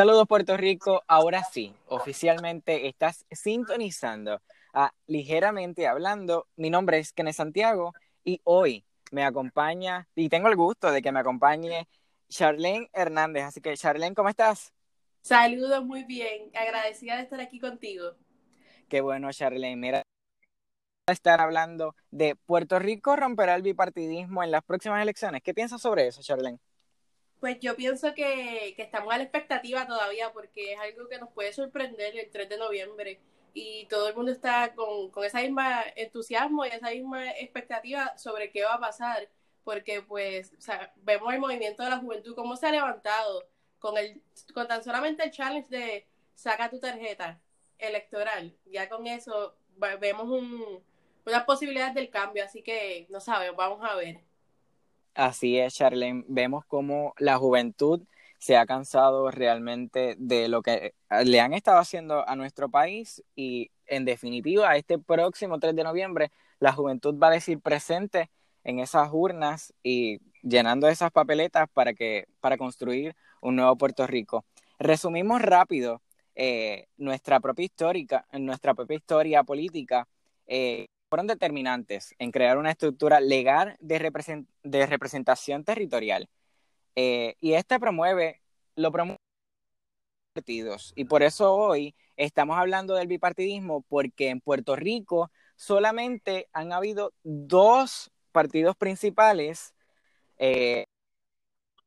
Saludos Puerto Rico, ahora sí, oficialmente estás sintonizando a Ligeramente Hablando. Mi nombre es Kenneth Santiago y hoy me acompaña, y tengo el gusto de que me acompañe Charlene Hernández. Así que Charlene, ¿cómo estás? Saludos, muy bien, agradecida de estar aquí contigo. Qué bueno, Charlene. Mira, estar hablando de Puerto Rico romperá el bipartidismo en las próximas elecciones. ¿Qué piensas sobre eso, Charlene? Pues yo pienso que, estamos a la expectativa todavía porque es algo que nos puede sorprender el 3 de noviembre. Y todo el mundo está con, con esa misma entusiasmo y esa misma expectativa sobre qué va a pasar porque pues vemos el movimiento de la juventud cómo se ha levantado con el con tan solamente el challenge de saca tu tarjeta electoral. Ya con eso vemos un, una posibilidad del cambio así que no sabemos vamos a ver Así es, Charlene. Vemos cómo la juventud se ha cansado realmente de lo que le han estado haciendo a nuestro país y en definitiva este próximo 3 de noviembre la juventud va a decir presente en esas urnas y llenando esas papeletas para que para construir un nuevo Puerto Rico. Resumimos rápido eh, nuestra propia histórica, nuestra propia historia política. Eh, fueron determinantes en crear una estructura legal de, de representación territorial. Eh, y este promueve, lo promueve partidos. Y por eso hoy estamos hablando del bipartidismo, porque en Puerto Rico solamente han habido dos partidos principales eh,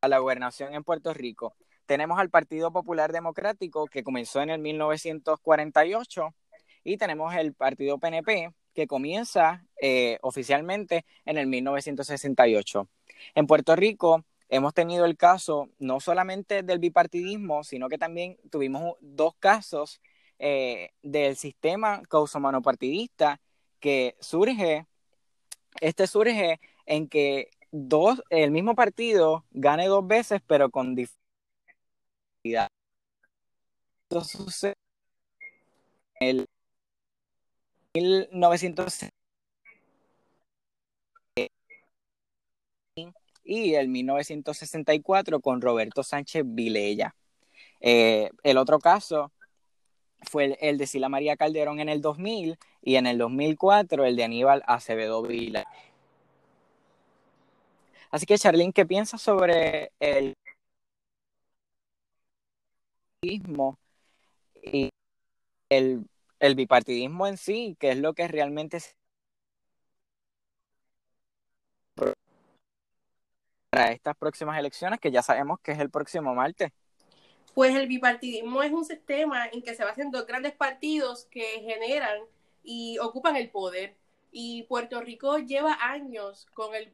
a la gobernación en Puerto Rico. Tenemos al Partido Popular Democrático, que comenzó en el 1948, y tenemos el Partido PNP, que comienza eh, oficialmente en el 1968. En Puerto Rico hemos tenido el caso no solamente del bipartidismo, sino que también tuvimos dos casos eh, del sistema causomano-partidista que surge, este surge en que dos, el mismo partido gane dos veces, pero con diferencia. Eso sucede en el 1960 y el 1964 con Roberto Sánchez Vilella. Eh, el otro caso fue el, de Sila María Calderón en el 2000 y en el 2004 el de Aníbal Acevedo Vila. Así que, Charlene, ¿qué piensas sobre el y el el bipartidismo en sí, que es lo que realmente para estas próximas elecciones, que ya sabemos que es el próximo martes. Pues el bipartidismo es un sistema en que se basan dos grandes partidos que generan y ocupan el poder. Y Puerto Rico lleva años con el,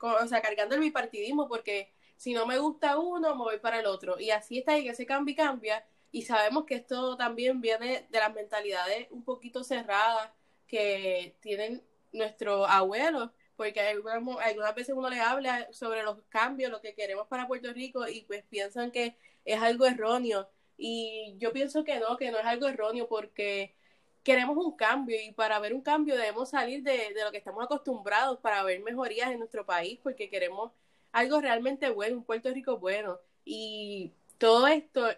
o sea, cargando el bipartidismo porque si no me gusta uno, me voy para el otro. Y así está y que se cambia y cambia. Y sabemos que esto también viene de las mentalidades un poquito cerradas que tienen nuestros abuelos, porque algunas, veces uno le habla sobre los cambios, lo que queremos para Puerto Rico y pues piensan que es algo erróneo. Y yo pienso que no, que no es algo erróneo porque queremos un cambio y para ver un cambio debemos salir de, de, lo que estamos acostumbrados para ver mejorías en nuestro país porque queremos algo realmente bueno, un Puerto Rico bueno. Y todo esto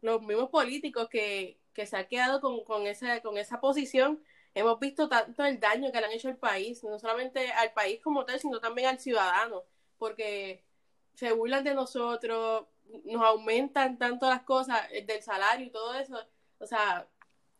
los mismos políticos que, se han quedado con, con, esa, con esa posición, hemos visto tanto el daño que le han hecho al país, no solamente al país como tal, sino también al ciudadano, porque se burlan de nosotros, nos aumentan tanto las cosas del salario y todo eso, o sea,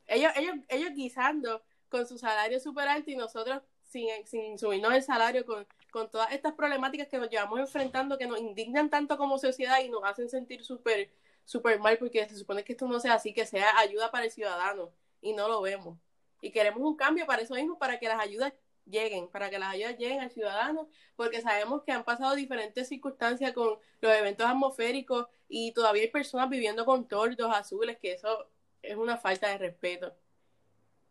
ellos, ellos, ellos guisando con su salario súper alto y nosotros sin, sin subirnos el salario con, con todas estas problemáticas que nos llevamos enfrentando, que nos indignan tanto como sociedad y nos hacen sentir súper súper mal porque se supone que esto no sea así, que sea ayuda para el ciudadano y no lo vemos. Y queremos un cambio para eso mismo, para que las ayudas lleguen, para que las ayudas lleguen al ciudadano, porque sabemos que han pasado diferentes circunstancias con los eventos atmosféricos y todavía hay personas viviendo con tordos azules, que eso es una falta de respeto.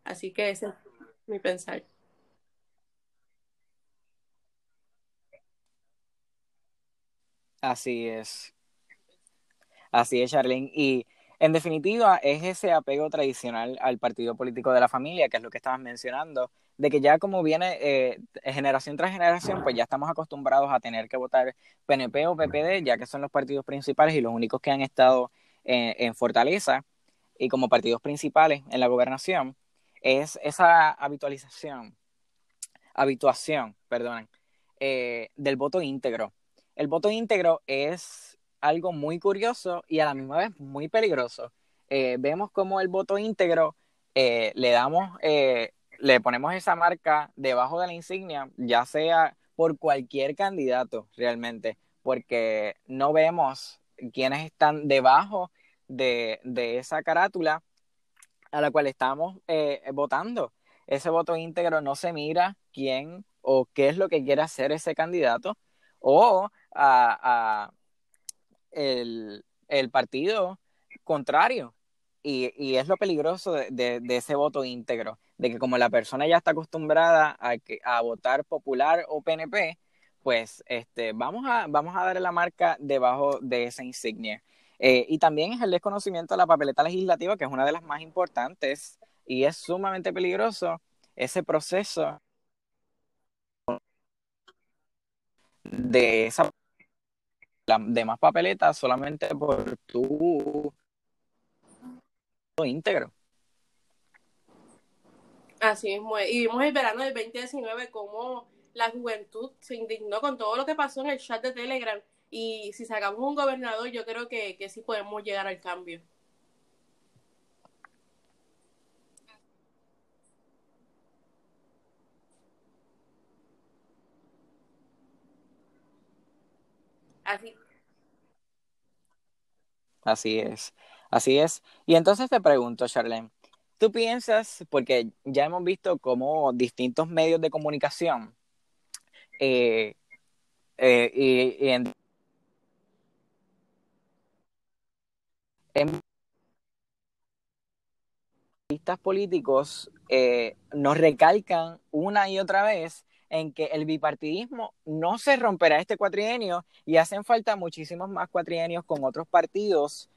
Así que ese es mi pensar. Así es. Así es, Charlene. Y en definitiva, es ese apego tradicional al partido político de la familia, que es lo que estabas mencionando, de que ya como viene eh, generación tras generación, pues ya estamos acostumbrados a tener que votar PNP o PPD, ya que son los partidos principales y los únicos que han estado en, Fortaleza y como partidos principales en la gobernación es esa habitualización, habituación, perdonen, eh, del voto íntegro. El voto íntegro es algo muy curioso y a la misma vez muy peligroso. Eh, vemos como el voto íntegro eh, le damos, le ponemos esa marca debajo de la insignia, ya sea por cualquier candidato realmente, porque no vemos quiénes están debajo de, esa carátula a la cual estamos eh, votando. Ese voto íntegro no se mira quién o qué es lo que quiere hacer ese candidato o a, el, partido contrario. Y, es lo peligroso de, ese voto íntegro, de que como la persona ya está acostumbrada a, a votar popular o PNP, pues este, vamos, a, vamos a darle la marca debajo de esa insignia. Eh, y también es el desconocimiento de la papeleta legislativa, que es una de las más importantes y es sumamente peligroso ese proceso de esa la demás papeletas solamente por tu íntegro. Así es, y vimos el verano del 2019 como la juventud se indignó con todo lo que pasó en el chat de Telegram y si sacamos un gobernador yo creo que, que sí podemos llegar al cambio. Así. Es, así es. Y entonces te pregunto, Charlene, ¿tú piensas, porque ya hemos visto cómo distintos medios de comunicación eh, eh, y, en, en políticos eh, nos recalcan una y otra vez en que el bipartidismo no se romperá este cuatrienio y hacen falta muchísimos más cuatrienios con otros partidos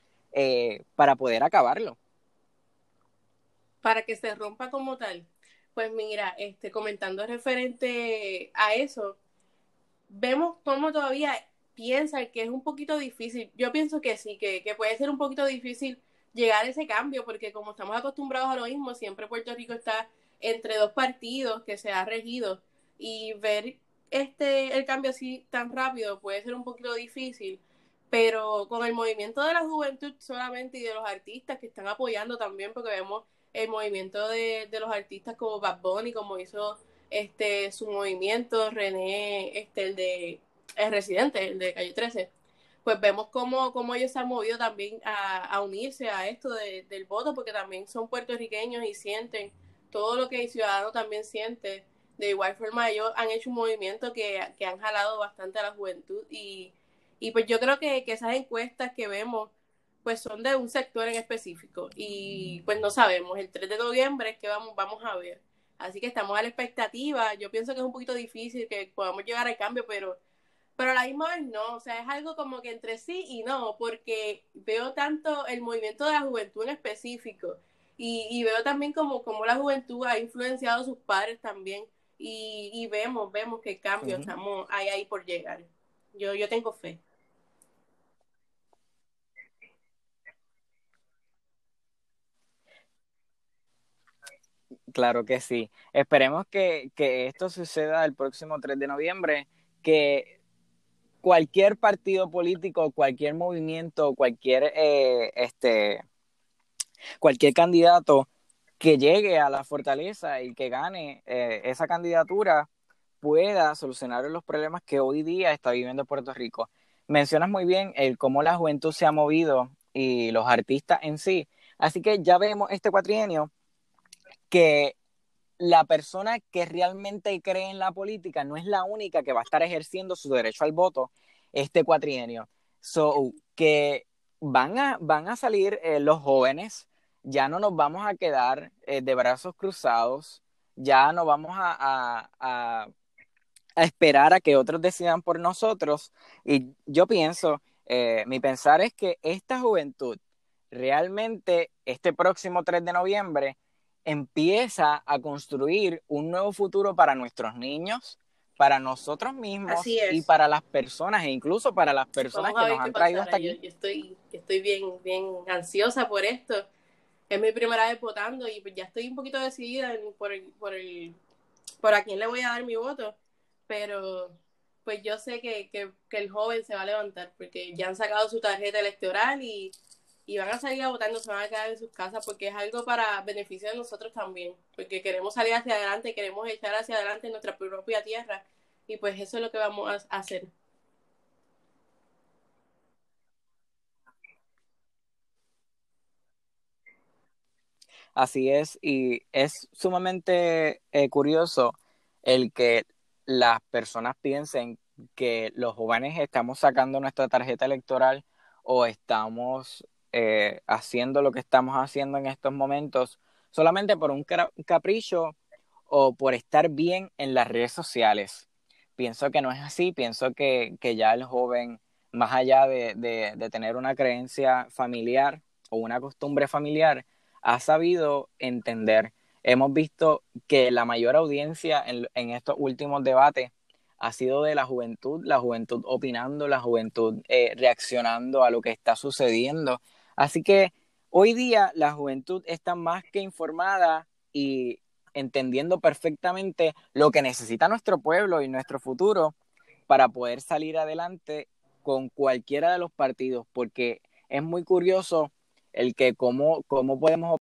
para poder acabarlo. Para que se rompa como tal. Pues mira, este, comentando referente a eso, vemos cómo todavía piensan que es un poquito difícil. Yo pienso que sí, que, puede ser un poquito difícil llegar a ese cambio, porque como estamos acostumbrados a lo mismo, siempre Puerto Rico está entre dos partidos que se ha regido y ver este el cambio así tan rápido puede ser un poquito difícil, pero con el movimiento de la juventud solamente y de los artistas que están apoyando también, porque vemos el movimiento de, de los artistas como Bad Bunny, como hizo este su movimiento, René, este, el de el residente, el de Calle 13, pues vemos cómo, cómo ellos se han movido también a, unirse a esto del voto, porque también son puertorriqueños y sienten todo lo que el ciudadano también siente. De igual forma, ellos han hecho un movimiento que, que han jalado bastante a la juventud y, y pues yo creo que, que esas encuestas que vemos pues son de un sector en específico y pues no sabemos, el 3 de noviembre es que vamos, vamos a ver. Así que estamos a la expectativa. Yo pienso que es un poquito difícil que podamos llegar al cambio, pero, pero a la misma vez no. O sea, es algo como que entre sí y no, porque veo tanto el movimiento de la juventud en específico y, veo también como, como la juventud ha influenciado a sus padres también y, vemos, vemos que el cambio estamos ahí, ahí por llegar. Yo, yo tengo fe. Claro que sí. Esperemos que, esto suceda el próximo 3 de noviembre, que cualquier partido político, cualquier movimiento, cualquier, eh, este, cualquier candidato que llegue a la fortaleza y que gane eh, esa candidatura pueda solucionar los problemas que hoy día está viviendo Puerto Rico. Mencionas muy bien el cómo la juventud se ha movido y los artistas en sí. Así que ya vemos este cuatrienio que la persona que realmente cree en la política no es la única que va a estar ejerciendo su derecho al voto este cuatrienio. So, que van a, van a salir eh, los jóvenes, ya no nos vamos a quedar eh, de brazos cruzados, ya no vamos a, a, esperar a que otros decidan por nosotros. Y yo pienso, eh, mi pensar es que esta juventud realmente este próximo 3 de noviembre empieza a construir un nuevo futuro para nuestros niños, para nosotros mismos y para las personas e incluso para las personas que nos han traído hasta aquí. Yo, estoy, estoy bien, bien ansiosa por esto. Es mi primera vez votando y pues ya estoy un poquito decidida por, el, por, el, por a quién le voy a dar mi voto, pero pues yo sé que, que, el joven se va a levantar porque ya han sacado su tarjeta electoral y y van a salir a votar, se van a quedar en sus casas porque es algo para beneficio de nosotros también, porque queremos salir hacia adelante, queremos echar hacia adelante nuestra propia tierra y pues eso es lo que vamos a hacer. Así es, y es sumamente eh, curioso el que las personas piensen que los jóvenes estamos sacando nuestra tarjeta electoral o estamos eh, haciendo lo que estamos haciendo en estos momentos solamente por un capricho o por estar bien en las redes sociales. Pienso que no es así, pienso que, ya el joven, más allá de, tener una creencia familiar o una costumbre familiar, ha sabido entender. Hemos visto que la mayor audiencia en, estos últimos debates ha sido de la juventud, la juventud opinando, la juventud eh, reaccionando a lo que está sucediendo Así que hoy día la juventud está más que informada y entendiendo perfectamente lo que necesita nuestro pueblo y nuestro futuro para poder salir adelante con cualquiera de los partidos, porque es muy curioso el que cómo, cómo podemos